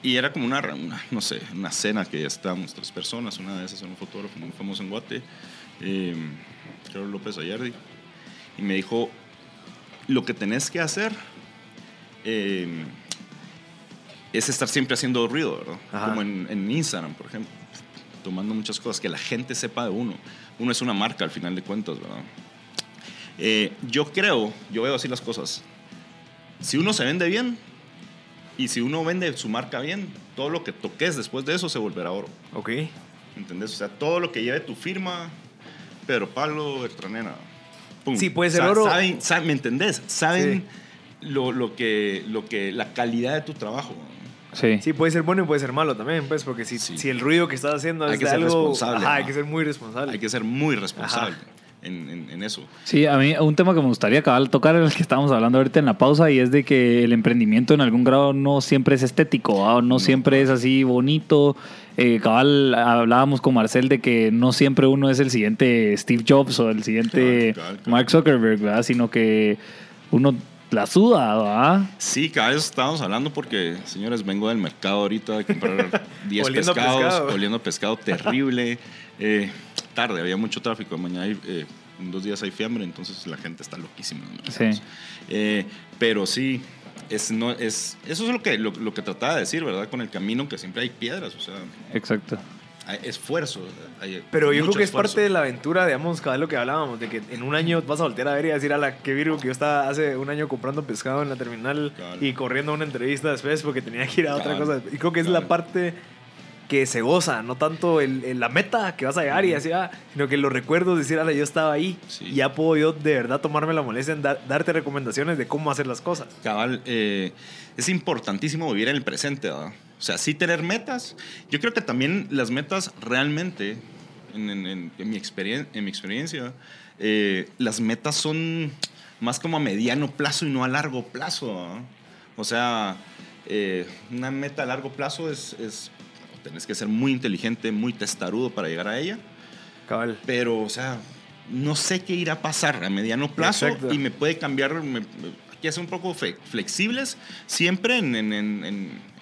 y era como una, no sé, una cena que estábamos tres personas. Una de esas era un fotógrafo muy famoso en Guate, creo López Ayardi. Y me dijo, lo que tenés que hacer es estar siempre haciendo ruido, ¿verdad? Ajá. Como en, en Instagram, por ejemplo. Tomando muchas cosas, que la gente sepa de uno. Uno es una marca al final de cuentas, ¿verdad? Eh, yo creo, yo veo así las cosas. Si uno se vende bien y si uno vende su marca bien, todo lo que toques después de eso se volverá oro. Ok. ¿Entendés? O sea, todo lo que lleve tu firma, Pedro Pablo, Bertranena. pum. Sí, puede ser Sa- oro. Saben, saben- ¿Me entendés? Saben lo, lo que, lo que, la calidad de tu trabajo. Sí. Sí, puede ser bueno y puede ser malo también, pues, porque si, Sí. si el ruido que estás haciendo Hay es que de ser algo... responsable, Ajá, hay ¿no? que ser muy responsable. Hay que ser muy responsable en, en- en eso. Sí, a mí un tema que me gustaría acabar de tocar, el que estábamos hablando ahorita en la pausa, y es de que el emprendimiento en algún grado no siempre es estético, ¿va? no, siempre es así bonito. Eh, cabal, hablábamos con Marcel de que no siempre uno es el siguiente Steve Jobs o el siguiente Cabal, cabal, cabal. Mark Zuckerberg, ¿verdad? sino que uno la suda, ¿va? Sí, cada vez estábamos hablando porque, señores, vengo del mercado ahorita de comprar 10 Oliendo a pescados, pescado. oliendo pescado terrible. Eh, tarde, había mucho tráfico. Mañana hay, eh, en dos días hay fiambre, entonces la gente está loquísima. Sí. Eh, pero sí, es, no, es, eso es lo que, lo, lo que trataba de decir, ¿verdad? Con el camino que siempre hay piedras, o sea, Exacto. Hay esfuerzo. hay Pero yo creo que es esfuerzo. parte de la aventura, digamos, cada vez lo que hablábamos, de que en un año vas a voltear a ver y a decir a la que Virgo que yo estaba hace un año comprando pescado en la terminal y corriendo a una entrevista después porque tenía que ir a otra cosa. Y creo que es la parte que se goza, no tanto el, el- la meta que vas a llegar y así, ah, sino que los recuerdos, decir, ala, yo estaba ahí Sí. y ya puedo yo de verdad tomarme la molestia en dar- darte recomendaciones de cómo hacer las cosas. Cabal, eh, es importantísimo vivir en el presente, ¿verdad? O sea, sí tener metas. Yo creo que también las metas realmente, en, en- en- en mi, experien- en mi experiencia, eh, las metas son más como a mediano plazo y no a largo plazo. O sea, eh, una meta a largo plazo es, es, tenés que ser muy inteligente, muy testarudo para llegar a ella. Cabal. Pero, o sea, no sé qué irá a pasar a mediano plazo Exacto. y me puede cambiar. me- que ser un poco flexibles siempre en,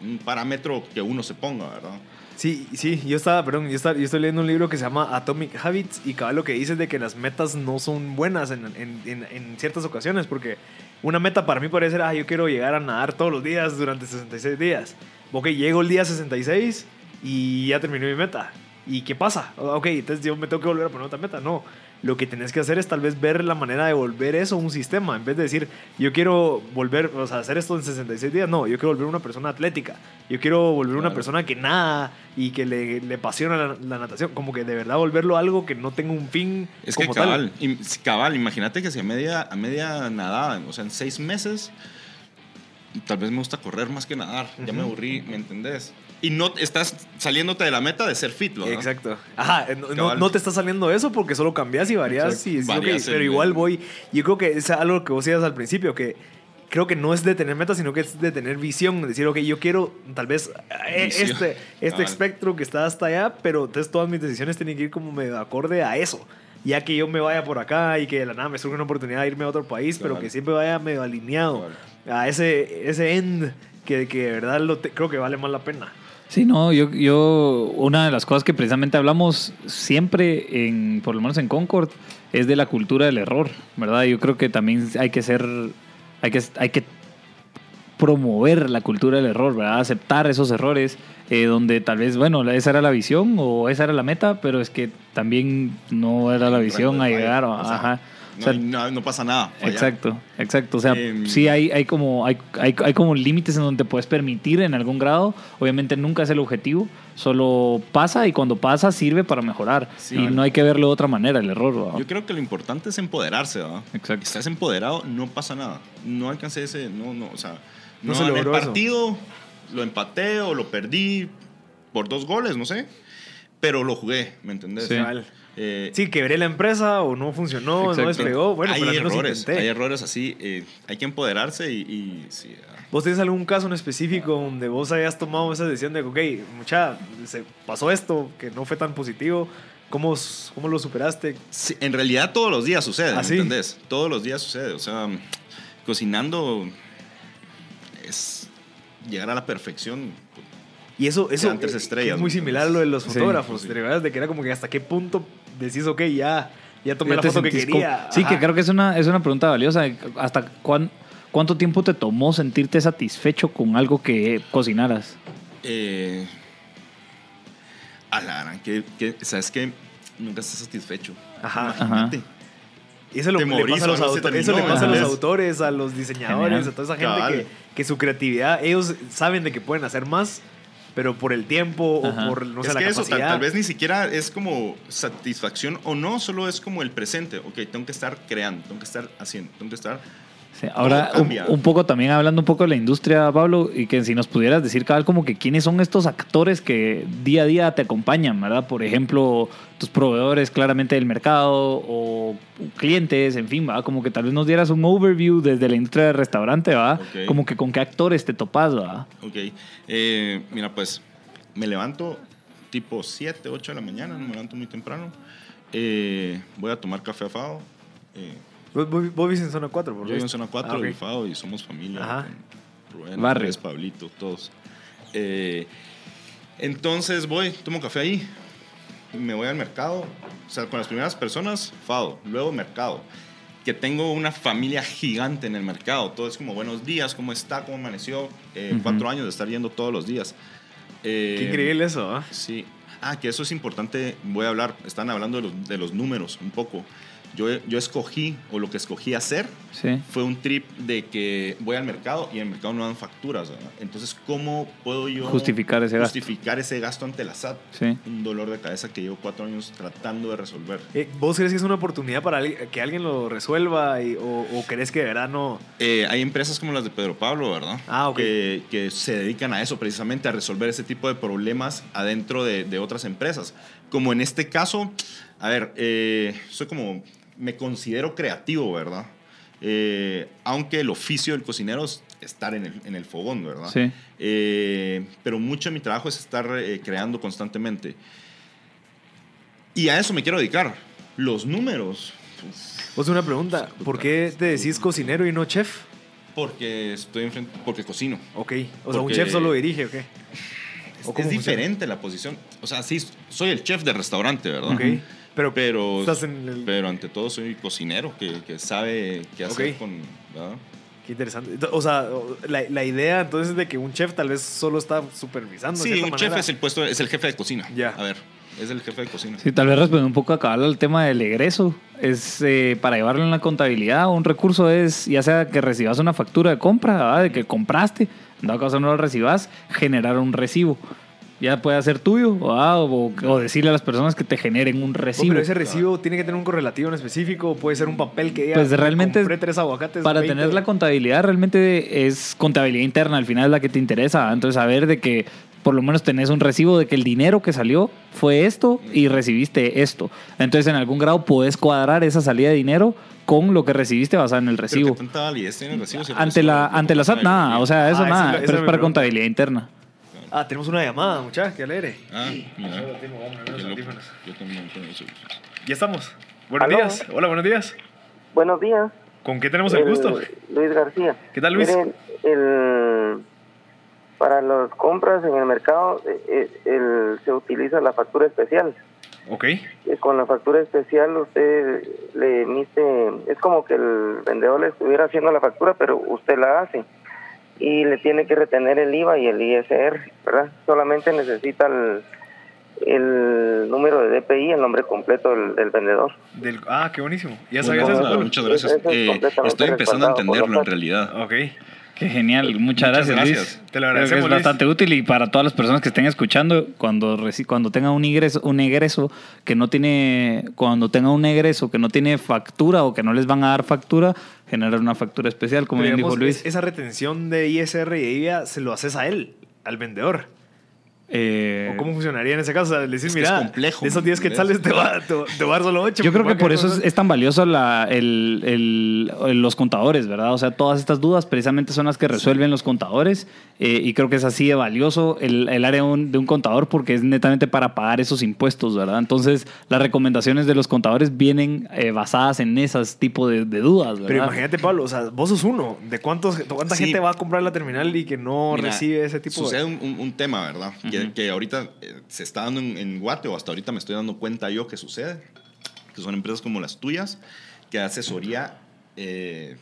un parámetro que uno se ponga, ¿verdad? Sí, sí, yo estaba, perdón, yo, estaba, yo estoy leyendo un libro que se llama Atomic Habits y cabal lo que dice es de que las metas no son buenas en, en- en- ciertas ocasiones, porque una meta para mí puede ser, ah, yo quiero llegar a nadar todos los días durante 66 días. Ok, llego el día 66 y ya terminé mi meta. ¿Y qué pasa? Ok, entonces yo me tengo que volver a poner otra meta. No, lo que tenés que hacer es tal vez ver la manera de volver eso un sistema. En vez de decir, yo quiero volver, o sea, hacer esto en 66 días. No, yo quiero volver una persona atlética. Yo quiero volver una Claro. persona que nada y que le, le apasiona la, la natación. Como que de verdad volverlo algo que no tenga un fin Es que como cabal, im- si cabal, imagínate que si a media, a media nadada, o sea, en seis meses, tal vez me gusta correr más que nadar. Ya me aburrí, ¿me entendés? Y no estás saliendo de la meta de ser fit. ¿verdad? Exacto. Ajá, eh, no, no- te está saliendo eso porque solo cambias y varias y Varias pero el- igual voy. Yo creo que es algo que vos decías al principio, que creo que no es de tener metas, sino que es de tener visión. Decir, ok, yo quiero tal vez eh, Visión. este, este espectro que está hasta allá, pero entonces todas mis decisiones tienen que ir como medio acorde a eso. Ya que yo me vaya por acá y que de la nada me surge una oportunidad de irme a otro país, pero que siempre vaya medio alineado a ese, ese end que, que de verdad lo te- creo que vale más la pena. Sí, no, yo, yo, una de las cosas que precisamente hablamos siempre, en, por lo menos en Concord, es de la cultura del error, ¿verdad? Yo creo que también hay que ser, hay que, hay que promover la cultura del error, ¿verdad? Aceptar esos errores, eh, donde tal vez, bueno, esa era la visión o esa era la meta, pero es que también no era la visión a llegar, o ajá. No, O sea, hay- no- no pasa nada. falla. Exacto, exacto. O sea, Em, sí hay, hay como hay, hay, hay como límites en donde te puedes permitir en algún grado. Obviamente nunca es el objetivo, solo pasa y cuando pasa sirve para mejorar. Sí, y vale. no hay que verlo de otra manera, el error. ¿verdad? Yo creo que lo importante es empoderarse, ¿verdad? Exacto. Estás empoderado, no pasa nada. No alcancé ese, no, no, o sea, No no, se el logró eso. partido, lo empaté o lo perdí por dos goles, no sé. Pero lo jugué, ¿me entendés? Sí. Eh, Sí, quebré la empresa o no funcionó, no Exacto. despegó. Bueno, hay pero menos errores, intenté. hay errores así. eh, hay que empoderarse y, y sí, ah. ¿Vos tenés algún caso en específico donde vos hayas tomado esa decisión de, ok, mucha, se pasó esto que no fue tan positivo? ¿Cómo, cómo lo superaste? Sí, en realidad todos los días sucede, ¿Ah, ¿me sí? entendés? Todos los días sucede. O sea, cocinando es llegar a la perfección Y eso, eso es muy ¿me similar a lo de los Sí. fotógrafos, Sí. ¿te recuerdas? De que era como que hasta qué punto decís, ok, ya, ya tomé Ya la foto que quería. Sí, que Ajá. creo que es una, es una pregunta valiosa. ¿Hasta cuán- cuánto tiempo te tomó sentirte satisfecho con algo que cocinaras? Eh, a la gran, que, que, ¿sabes qué? Nunca estás satisfecho. Ajá. Imagínate. Y eso lo- Te le morís, pasa a los, autores, eso le pasa a los autores, a los diseñadores, Genial. a toda esa gente que, que su creatividad, ellos saben de que pueden hacer más, pero por el tiempo Ajá. o por, no sé, es la que eso tal, tal vez ni siquiera es como satisfacción o no, solo es como el presente. Ok, tengo que estar creando, tengo que estar haciendo, tengo que estar... Sí, ahora, un, poco también hablando un poco de la industria, Pablo, y que si nos pudieras decir, cabal, como que quiénes son estos actores que día a día te acompañan, ¿verdad? Por ejemplo, tus proveedores claramente del mercado o clientes, en fin, ¿verdad? Como que tal vez nos dieras un overview desde la industria del restaurante, ¿verdad? Como que con qué actores te topas, ¿verdad? Ok, eh, mira, pues me levanto tipo 7, 8 de la mañana, no me levanto muy temprano. Eh, voy a tomar café a Fado. Eh, Vos, vos- vivís en zona 4, por yo vivo en zona 4 Ah, ok. de Fado y somos familia. Ajá. con Rubén, Barrio. Andrés, Pablito, todos. Eh, entonces voy, tomo café ahí, me voy al mercado, o sea, con las primeras personas, Fado, luego mercado. Que tengo una familia gigante en el mercado. Todo es como buenos días, ¿cómo está? ¿Cómo amaneció? Eh, Ujú. Cuatro años de estar yendo todos los días. Eh, Qué increíble eso, ¿ah? Sí. Ah, que eso es importante. Voy a hablar, están hablando de los, de los números un poco. Yo, yo escogí, o lo que escogí hacer, Sí. fue un trip de que voy al mercado y en el mercado no dan facturas. ¿verdad? Entonces, ¿cómo puedo yo Justificar ese gasto. justificar ese gasto ante la SAT? Sí. Un dolor de cabeza que llevo cuatro años tratando de resolver. Eh, ¿Vos crees que es una oportunidad para que alguien lo resuelva y- o, o crees que de verdad no? Eh, hay empresas como las de Pedro Pablo, ¿verdad? Ah, ok. que, que se dedican a eso, precisamente a resolver ese tipo de problemas adentro de, de otras empresas. Como en este caso, a ver, eh, soy como, me considero creativo, ¿verdad? Eh, aunque el oficio del cocinero es estar en el, en el fogón, ¿verdad? Sí. Eh, pero mucho de mi trabajo es estar eh, creando constantemente. Y a eso me quiero dedicar. Los números. Vos una pregunta, ¿por qué te decís cocinero y no chef? porque estoy enfrente, porque cocino. Ok, o sea, un chef solo dirige, ¿ok? Es, ¿O cómo es diferente la posición. O sea, sí, soy el chef del restaurante, ¿verdad? Ok, pero, Pero, estás en el... pero ante todo soy cocinero que, que sabe qué hacer con... ¿verdad? Qué interesante. O sea, la, la idea entonces de que un chef tal vez solo está supervisando. Sí, un chef es el puesto, es el jefe de cocina. Ya. A ver, es el jefe de cocina. Sí, tal vez respondiendo un poco a cabal al tema del egreso. Es eh, para llevarlo en la contabilidad. Un recurso es, ya sea que recibas una factura de compra, ¿verdad? de que compraste, en dado caso no lo recibas, generar un recibo. Ya puede ser tuyo ¿verdad? o, o decirle a las personas que te generen un Oh, recibo. pero ese recibo tiene que tener un correlativo en específico. Puede ser un papel que diga. Pues realmente Compré tres aguacates. Para 20". tener la contabilidad, realmente es contabilidad interna, al final es la que te interesa. Entonces, saber de que por lo menos tenés un recibo de que el dinero que salió fue esto y recibiste esto. Entonces, en algún grado puedes cuadrar esa salida de dinero con lo que recibiste basado en el Pero recibo. ¿qué tanta validez tiene el recibo? Si Ante recibo la, ante la SAT, nada. O sea, eso Ah, nada. esa pero es para pregunta. contabilidad interna. Ah, tenemos una llamada, muchacha. Qué alegre. Ah, mira. Yo también tengo. Ya estamos. Buenos Aló. días. Hola, buenos días. Buenos días. ¿Con qué tenemos el gusto? Luis García. ¿Qué tal, Luis? Miren, el- para las compras en el mercado eh, eh, el- se utiliza la factura especial. Ok. Eh, Con la factura especial usted le emite, es como que el vendedor le estuviera haciendo la factura, pero usted la hace. Y le tiene que retener el IVA y el ISR, ¿verdad? Solamente necesita el, el número de DPI, el nombre completo del, del vendedor. Del... Ah, qué buenísimo. ¿Ya Bueno, sabías eso? muchas gracias. Eso es Eh, estoy empezando a entenderlo en realidad. Ok. Qué genial, muchas, Muchas gracias, gracias. Luis. Te lo Creo que agradecemos, es Luis. bastante útil y para todas las personas que estén escuchando, cuando, cuando tengan un ingreso, un egreso que no tiene, cuando tengan un egreso que no tiene factura o que no les van a dar factura, generar una factura especial, como Pero bien dijo Luis. es- Esa retención de ISR y de IVA se lo haces a él, al vendedor. Eh, ¿O cómo funciona funcionaría en ese caso. O sea, decís, Es que es mira, complejo, de esos 10 ¿entendés? quetzales te va, te, va- te va a dar solo 8. Yo creo que por eso es, es tan valioso la- el- el- el- los contadores, ¿verdad? O sea, todas estas dudas precisamente son las que resuelven los contadores eh, y creo que es así de valioso el, el área de un, de un contador porque es netamente para pagar esos impuestos, ¿verdad? Entonces, las recomendaciones de los contadores vienen eh, basadas en esos tipos de, de dudas, ¿verdad? Pero imagínate, Pablo, o sea, vos sos uno. ¿De cuántos, cuánta Sí. gente va a comprar la terminal y que no Mira, recibe ese tipo Sucede de. un, un- un tema, ¿verdad? Que, que ahorita eh, se está dando en, en Guate, o hasta ahorita me estoy dando cuenta yo que sucede, que son empresas como las tuyas, que asesoría, eh,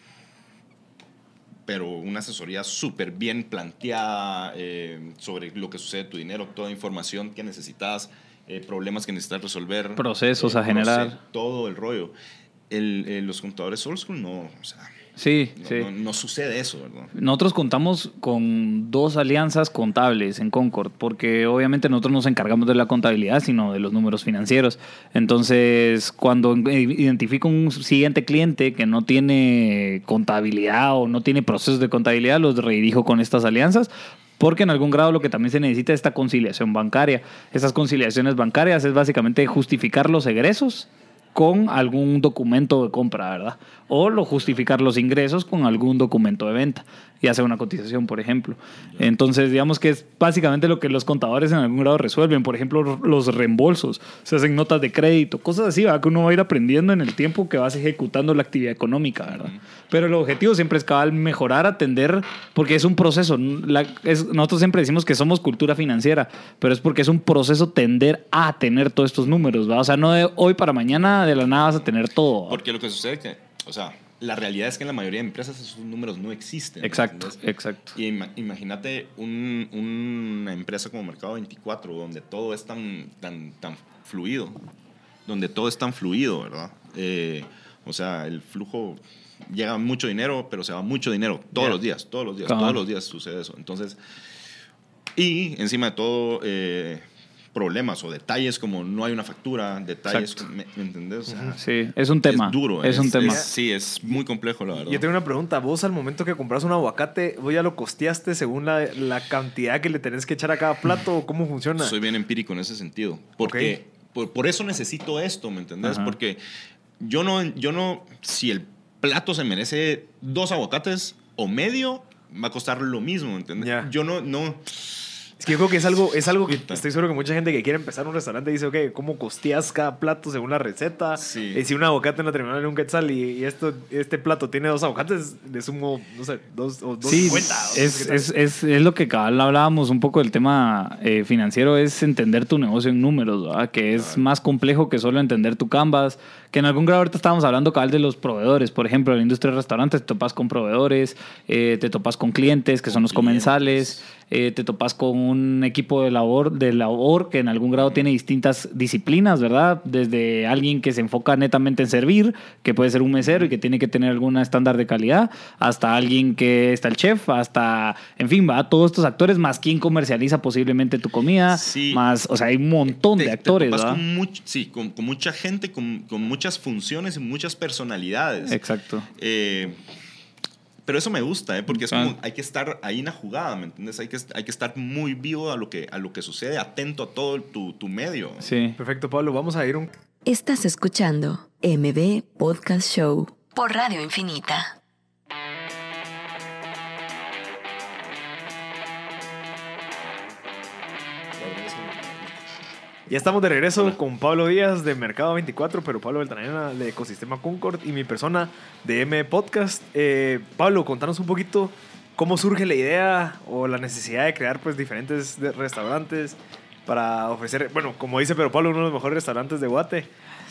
pero una asesoría súper bien planteada eh, sobre lo que sucede tu dinero, toda información que necesitas, eh, problemas que necesitas resolver. Procesos a generar. Todo el rollo. El, los contadores old school no, o sea, Sí, no, sí. no- no sucede eso, ¿verdad? Nosotros contamos con dos alianzas contables en Concord, porque obviamente nosotros nos encargamos de la contabilidad, sino de los números financieros. Entonces, cuando identifico un siguiente cliente que no tiene contabilidad o no tiene procesos de contabilidad, los redirijo con estas alianzas. Porque en algún grado lo que también se necesita es esta conciliación bancaria. Estas conciliaciones bancarias es básicamente justificar los egresos con algún documento de compra, ¿verdad? O lo justificar los ingresos con algún documento de venta, ya sea una cotización, por ejemplo. Entonces, digamos que es básicamente lo que los contadores en algún grado resuelven. Por ejemplo, los reembolsos, se hacen notas de crédito, cosas así, ¿verdad? Que uno va a ir aprendiendo en el tiempo que vas ejecutando la actividad económica, ¿verdad? Pero el objetivo siempre es cabal mejorar, atender, porque es un proceso. La- es- nosotros siempre decimos que somos cultura financiera, pero es porque es un proceso tender a tener todos estos números, ¿va? O sea, no de hoy para mañana de la nada vas a tener todo. ¿va? Porque lo que sucede es que, o sea, la realidad es que en la mayoría de empresas esos números no existen. Exacto, ¿entendés? exacto. Y ima- imagínate un- una empresa como Mercado 24, donde todo es tan, tan, tan fluido, donde todo es tan fluido, ¿verdad? Eh, o sea, el flujo llega mucho dinero, pero se va mucho dinero todos los días, todos los días, todos los días sucede eso. Entonces, y encima de todo, eh, problemas o detalles como no hay una factura, detalles, Exacto. ¿me, me entendés? O sea, Sí, es un tema. es duro. Es, un tema. sí, es muy complejo, la verdad. Yo tengo una pregunta. Vos al momento que compras un aguacate, ¿vos ya lo costeaste según la, la cantidad que le tenés que echar a cada plato? o ¿Cómo funciona? Soy bien empírico en ese sentido. Porque por, por eso necesito esto, ¿me entendés? Ajá. Porque yo no, yo no, si el plato se merece dos aguacates o medio, va a costar lo mismo, ¿me ¿entendés? Yo no, no, Es que yo creo que es algo, es algo que estoy seguro que mucha gente que quiere empezar un restaurante dice, ok, ¿cómo costeas cada plato según la receta? Sí. Y si un aguacate en la terminal en un quetzal y, y esto, este plato tiene dos aguacates, le sumo, no sé, dos o dos Sí, es, es, es, es lo que cabal hablábamos un poco del tema eh, financiero, es entender tu negocio en números, ¿verdad? que es más complejo que solo entender tu canvas, que en algún grado ahorita estábamos hablando cabal de los proveedores, por ejemplo, en la industria de restaurantes te topas con proveedores, eh, te topas con clientes que son los comensales, eh, te topas con un equipo de labor, de labor que en algún grado tiene distintas disciplinas, ¿verdad? Desde alguien que se enfoca netamente en servir, que puede ser un mesero y que tiene que tener algún estándar de calidad, hasta alguien que está el chef, hasta, en fin, va todos estos actores, más quien comercializa posiblemente tu comida, Sí. más, o sea, hay un montón te- de te actores, topas ¿verdad? con much- sí, con, con mucha gente, con, con muchas funciones y muchas personalidades. Exacto. Eh, pero eso me gusta, ¿eh? porque es Ah. como, hay que estar ahí en la jugada, ¿me entiendes? Hay que, hay que estar muy vivo a lo que, a lo que sucede, atento a todo tu, tu medio. Sí. Perfecto, Pablo, vamos a ir un... Estás escuchando MB Podcast Show por Radio Infinita. Ya estamos de regreso con Pablo Díaz de Mercado 24, pero Pablo Beltranena de Ecosistema Concord y mi persona de M Podcast. Eh, Pablo, contanos un poquito cómo surge la idea o la necesidad de crear pues diferentes restaurantes para ofrecer, bueno, como dice pero Pablo, uno de los mejores restaurantes de Guate.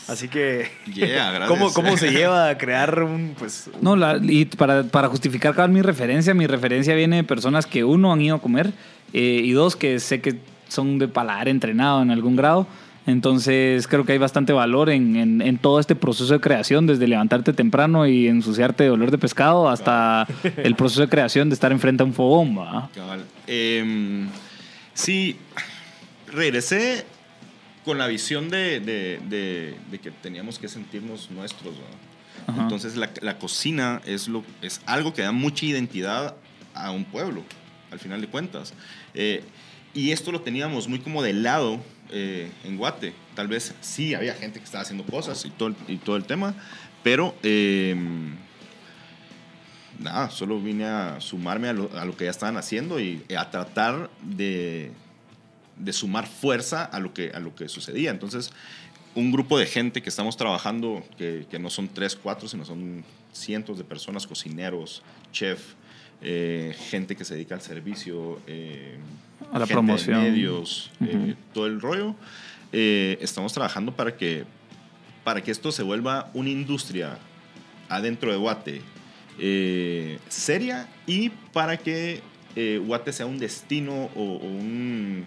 Así que, Yeah, gracias. ¿cómo, ¿cómo se lleva a crear un, pues, un- No, la- y para, para justificar cabal mi referencia, mi referencia viene de personas que uno han ido a comer eh, y dos que sé que son de paladar entrenado en algún grado. Entonces creo que hay bastante valor en, en- en todo este proceso de creación, desde levantarte temprano y ensuciarte de olor de pescado hasta el proceso de creación de estar enfrente a un fogón. Em, sí, regresé con la visión de, de- de- de que teníamos que sentirnos nuestros. Entonces la, la cocina es, lo, es algo que da mucha identidad a un pueblo, al final de cuentas. Eh, y esto lo teníamos muy como de lado eh, en Guate. Tal vez sí había gente que estaba haciendo cosas y todo el, tema, pero eh, nada, solo vine a sumarme a lo, a lo que ya estaban haciendo y a tratar de, de sumar fuerza a lo, que, a lo que sucedía. Entonces, un grupo de gente que estamos trabajando, que, que no son tres, cuatro, sino son cientos de personas, cocineros, chef, eh, gente que se dedica al servicio, eh, A la gente de promoción. medios, eh, todo el rollo. Estamos trabajando para que, para que esto se vuelva una industria adentro de Guate seria y para que Guate sea un destino o, o un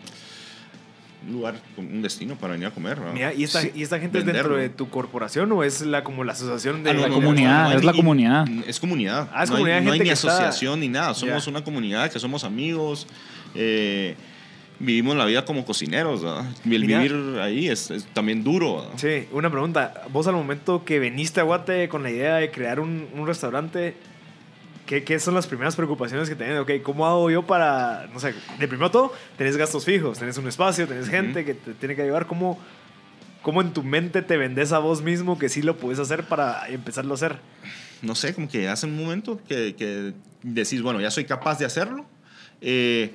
lugar, un destino para venir a comer. ¿verdad? Mira, ¿y esta, Sí, ¿y esta gente es dentro de tu corporación o es la como la asociación de Ah, no, la no, comunidad, no, no, es la ni- comunidad. Es comunidad. Ah, es no hay- comunidad de no hay gente ni que está- asociación ni nada. Somos una comunidad que somos amigos. eh, vivimos la vida como cocineros. ¿verdad? El Mira. vivir ahí es, es también duro. ¿verdad? Sí, una pregunta. Vos al momento que veniste a Guate con la idea de crear un, un restaurante, ¿qué, ¿qué son las primeras preocupaciones que tenés? Ok, ¿cómo hago yo para, no sé, de primero todo, tenés gastos fijos, tenés un espacio, tenés gente que te tiene que ayudar. ¿Cómo, ¿Cómo en tu mente te vendes a vos mismo que sí lo puedes hacer para empezarlo a hacer? no sé, como que hace un momento que, que decís, bueno, ya soy capaz de hacerlo. eh,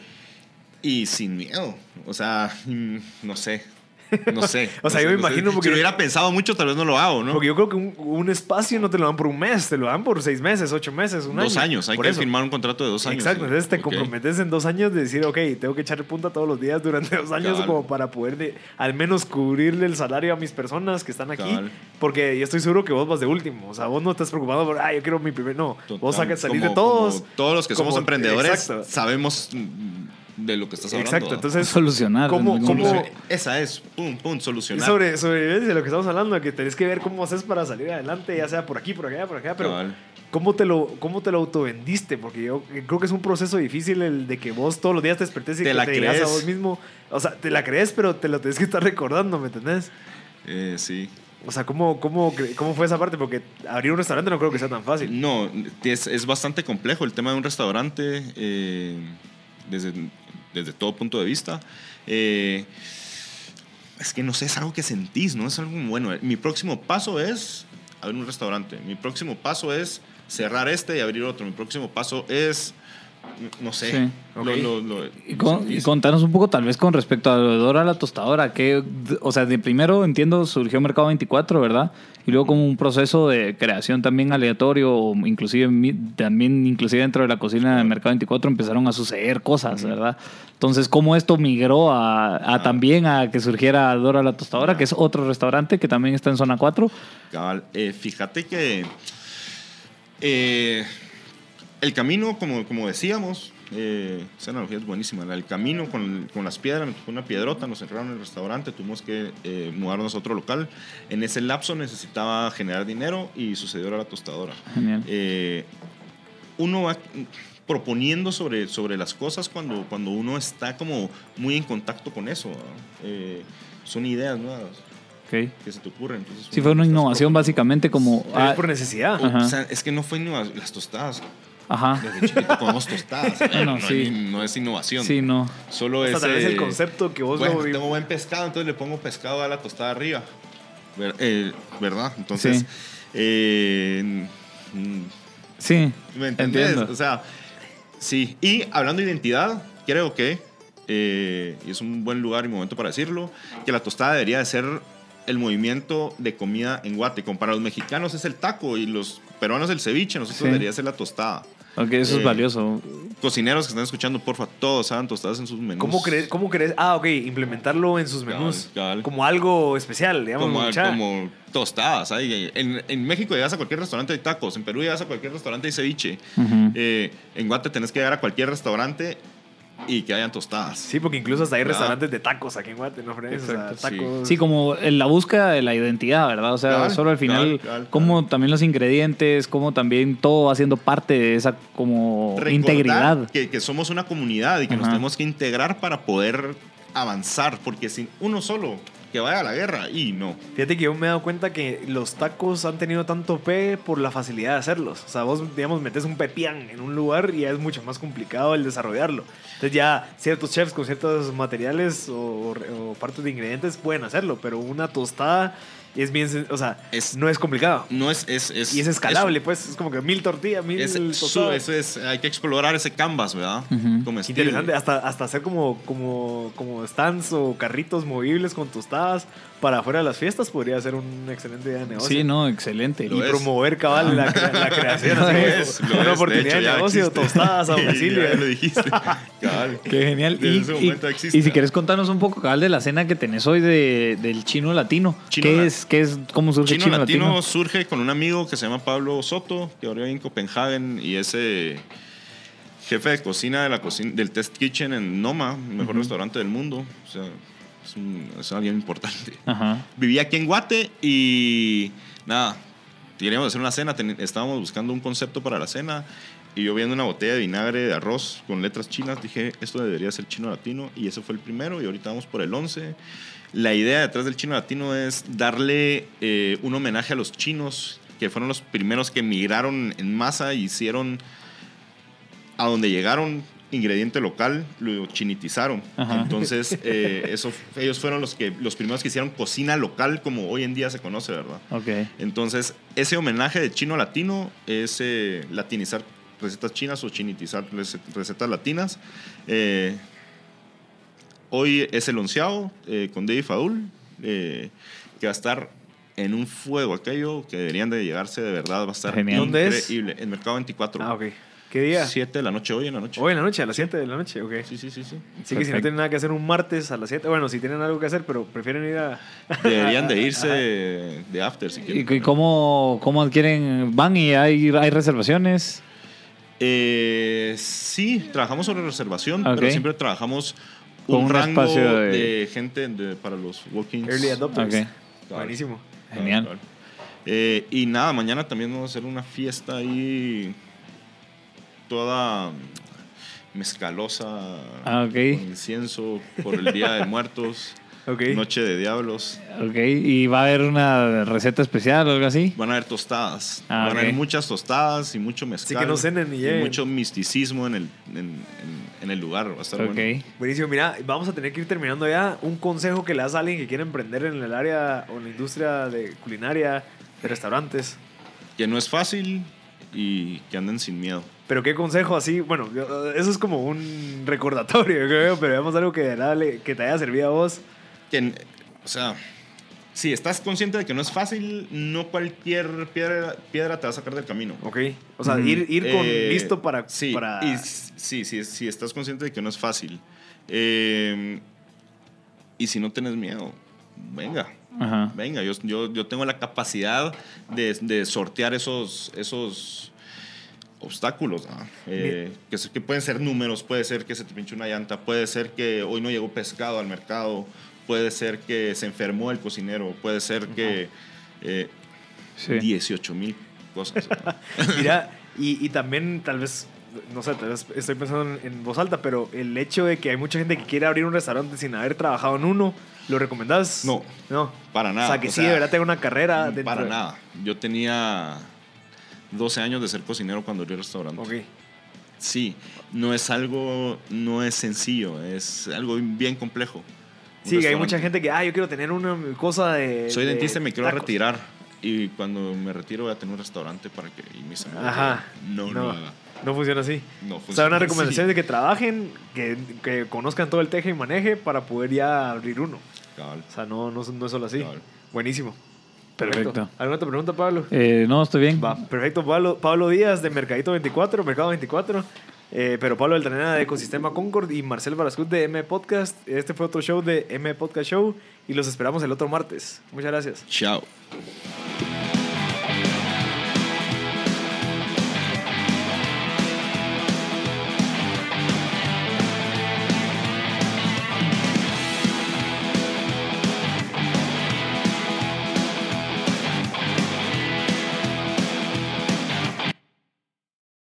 y sin miedo. O sea, mm, no sé. No sé. O sea, No yo sé, me no imagino porque- Si lo hubiera pensado mucho, tal vez no lo hago, ¿no? Porque yo creo que un, un espacio no te lo dan por un mes, te lo dan por seis meses, ocho meses, un dos año. años. Hay Por que eso. firmar un contrato de dos años. Exacto, entonces te comprometes en dos años de decir, ok, tengo que echarle punta todos los días durante dos años Cabal. como para poder de, al menos cubrirle el salario a mis personas que están aquí. Cabal. Porque yo estoy seguro que vos vas de último. O sea, vos no estás preocupado por, ah, yo quiero mi primer. No, Total. vos sacas salir de todos. como todos los que somos como- emprendedores Exacto. sabemos de lo que estás hablando. Exacto, entonces. Solucionar. ¿Cómo- cómo- Esa es, pum, pum, solucionar. Sobre, sobre de lo que estamos hablando, que tenés que ver cómo haces para salir adelante, ya sea por aquí, por allá, por acá, pero Cabal. ¿cómo te lo, cómo te lo autovendiste? Porque yo creo que es un proceso difícil el de que vos todos los días te despertes y Te que la te digas a crees. vos mismo. O sea, te la crees, pero te lo tienes que estar recordando, ¿me entendés? Eh, sí. O sea, ¿cómo, cómo, ¿cómo fue esa parte? Porque abrir un restaurante no creo que sea tan fácil. No, es, es bastante complejo el tema de un restaurante eh, desde, desde todo punto de vista. Eh, es que no sé, es algo que sentís, ¿no? Es algo bueno. Mi próximo paso es abrir un restaurante. Mi próximo paso es cerrar este y abrir otro. Mi próximo paso es, no sé. Sí. lo- Ok. lo- lo- Y, con- y contanos un poco tal vez con respecto a lo de Dora la tostadora, que, o sea, de primero entiendo surgió Mercado 24, ¿verdad? Y luego como un proceso de creación también aleatorio, o inclusive también inclusive dentro de la cocina de Mercado 24 empezaron a suceder cosas, ¿verdad? Entonces, ¿cómo esto migró a, a Ah. también a que surgiera Dora la tostadora, que es otro restaurante que también está en zona 4? Cabal. Eh, fíjate que eh, el camino, como, como decíamos, eh, esa analogía es buenísima. El camino con, con las piedras, nos tocó una piedrota, nos cerraron el restaurante, tuvimos que eh, mudarnos a otro local. En ese lapso necesitaba generar dinero y sucedió la tostadora. Genial. Eh, uno va proponiendo sobre, sobre las cosas cuando, cuando uno está como muy en contacto con eso. Eh, son ideas nuevas que se te ocurren. Entonces, Sí, fue una innovación básicamente como... Ah, por necesidad. O- Ajá. o sea, es que no fue innovación. Las tostadas. Ajá. Desde chiquito comemos tostadas. Bueno, no, sí. hay- no es innovación. Sí, no. Solo O es. sea, tal vez el eh, concepto que vos bueno, tengo buen pescado, entonces le pongo pescado a la tostada arriba. Ver- eh, ¿Verdad? Entonces. Sí. eh, Sí, ¿Me entendés? entiendo. O sea, sí. Y hablando de identidad, creo que, eh, y es un buen lugar y momento para decirlo, que la tostada debería de ser el movimiento de comida en Guate. Como para los mexicanos es el taco y los peruanos el ceviche, nosotros Sí. debería ser la tostada. Ok, eso Eh, es valioso. Cocineros que están escuchando, porfa, todos hagan tostadas en sus menús. ¿Cómo crees? ¿Cómo crees? Ah, ok, implementarlo en sus menús. Como algo especial, digamos. Como, tostadas. hay- En, en México llegas a cualquier restaurante de tacos, en Perú llegas a cualquier restaurante de ceviche. Eh, en Guate tenés que llegar a cualquier restaurante y que hayan tostadas. Sí, porque incluso hasta hay ¿Verdad? restaurantes de tacos aquí en Guate, ¿no? Frenes? O sea, Exacto, sí. como en la búsqueda de la identidad, ¿verdad? O sea, solo al final, como también los ingredientes, como también todo haciendo parte de esa como Recordar integridad. Que, que somos una comunidad y que nos tenemos que integrar para poder avanzar, porque sin uno solo que vaya a la guerra. Y no. Fíjate que yo me he dado cuenta que los tacos han tenido tanto pe por la facilidad de hacerlos. O sea, vos, digamos, metes un pepián en un lugar y ya es mucho más complicado el desarrollarlo. Entonces ya ciertos chefs con ciertos materiales o, o partes de ingredientes pueden hacerlo, pero una tostada es bien, o sea, Es- no es complicado. No es. es, es Y es escalable, pues. Es como que mil tortillas, mil Es, eso es, hay que explorar ese canvas, ¿verdad? Como estilo. Interesante, hasta, hasta hacer como, como, como stands o carritos movibles con tostadas para afuera de las fiestas podría ser una excelente idea de negocio. Sí, no, excelente. Lo y es. promover cabal la, crea- la creación. Es, lo una es. oportunidad hecho, de, negocio, existe. tostadas a domicilio. ya lo dijiste. Cabal. Qué genial. Y, y- y si quieres contarnos un poco, cabal, de la cena que tenés hoy de, del chino latino. Chino ¿Qué la- es? ¿Qué es? ¿Cómo surge Chino, chino, latino, latino? surge con un amigo que se llama Pablo Soto, que ahora vive en Copenhagen y es eh, jefe de cocina, de la cocina del Test Kitchen en Noma, mejor restaurante del mundo. O sea, es, un- es alguien importante. Ajá. Vivía aquí en Guate y nada, queríamos hacer una cena, ten- estábamos buscando un concepto para la cena y yo viendo una botella de vinagre de arroz con letras chinas dije, esto debería ser chino latino y ese fue el primero y ahorita vamos por el 11. La idea detrás del chino latino es darle eh, un homenaje a los chinos que fueron los primeros que migraron en masa y hicieron a donde llegaron ingrediente local, lo chinitizaron. Ajá. Entonces, eh, eso, ellos fueron los, que, los primeros que hicieron cocina local como hoy en día se conoce, ¿verdad? Ok. Entonces, ese homenaje de chino latino es eh, latinizar recetas chinas o chinitizar rece- recetas latinas. Eh, hoy es el onceavo eh, con David Faul, eh, que va a estar en un fuego aquello que deberían de llegarse de verdad. Va a estar Genial. ¿Dónde es? increíble. En Mercado 24. Ah, ok. ¿Qué día? 7 de la noche, hoy en la noche. Hoy en la noche, a las 7 de la noche, ok. Sí, sí, sí, sí. Así que si no tienen nada que hacer un martes a las 7, bueno, si tienen algo que hacer, pero prefieren ir a... Deberían de irse de after si ¿Y quieren. y cómo, cómo adquieren? ¿Van y hay, hay reservaciones? Eh, sí, trabajamos sobre reservación, pero siempre trabajamos un, un rango espacio de... de- gente de- para los walk-ins. Early adopters. Ok. Buenísimo. Genial. Claro, claro. Eh, y nada, mañana también vamos a hacer una fiesta ahí toda mezcalosa, Ah, ok. con incienso por el Día de Muertos, Ok. Noche de Diablos. Ok. ¿Y va a haber una receta especial o algo así? Van a haber tostadas. Ah, Van a ok. haber muchas tostadas y mucho mezcal. que no cenen y lleguen. mucho misticismo en el, en, en- en el lugar. Va a estar Ok. bueno. Buenísimo, mira, vamos a tener que ir terminando ya. Un consejo que le das a alguien que quiere emprender en el área o en la industria de culinaria, de restaurantes. Que no es fácil y que anden sin miedo. Pero qué consejo así, bueno, eso es como un recordatorio, creo, pero veamos algo que, que te haya servido a vos. Que, o sea, si estás consciente de que no es fácil, no cualquier piedra, piedra te va a sacar del camino. Ok. O sea, ir, ir con Eh, listo para... Sí, para... y s- sí, sí, sí, estás consciente de que no es fácil. Eh, y si no tienes miedo, venga. Ajá. Venga, yo, yo, yo tengo la capacidad de, de sortear esos, esos obstáculos, ¿no? Eh, que, que pueden ser números, puede ser que se te pinche una llanta, puede ser que hoy no llegó pescado al mercado, puede ser que se enfermó el cocinero, puede ser que eh, Sí. 18 mil cosas. Mira, y, y también tal vez, no sé, tal vez estoy pensando en, en voz alta, pero el hecho de que hay mucha gente que quiere abrir un restaurante sin haber trabajado en uno, ¿lo recomendás? No. No. Para nada. O sea, que o sí, sea, de verdad tenga una carrera. dentro Para de- nada. Yo tenía 12 años de ser cocinero cuando abrí el restaurante. Ok. Sí, no es algo, no es sencillo, es algo bien complejo. Sí, que hay mucha gente que, ah, yo quiero tener una cosa de. Soy de dentista y me quiero tacos. retirar. Y cuando me retiro voy a tener un restaurante para que y mis amigos Ajá. no, no, No. haga". No funciona así. No o sea, funciona una así. recomendación es de que trabajen, que, que conozcan todo el teje y maneje para poder ya abrir uno. Cabal, O sea, no, no, no es solo así. cabal. Buenísimo. Perfecto. ¿Alguna otra pregunta, Pablo? Eh, no, estoy bien. Va, perfecto. Pablo, Pablo Díaz de Mercadito 24, Mercado 24. Eh, pero Pablo Beltranena de Ecosistema Concord y Marcel Barascut de M Podcast. Este fue otro show de M Podcast Show y los esperamos el otro martes. Muchas gracias. Chao.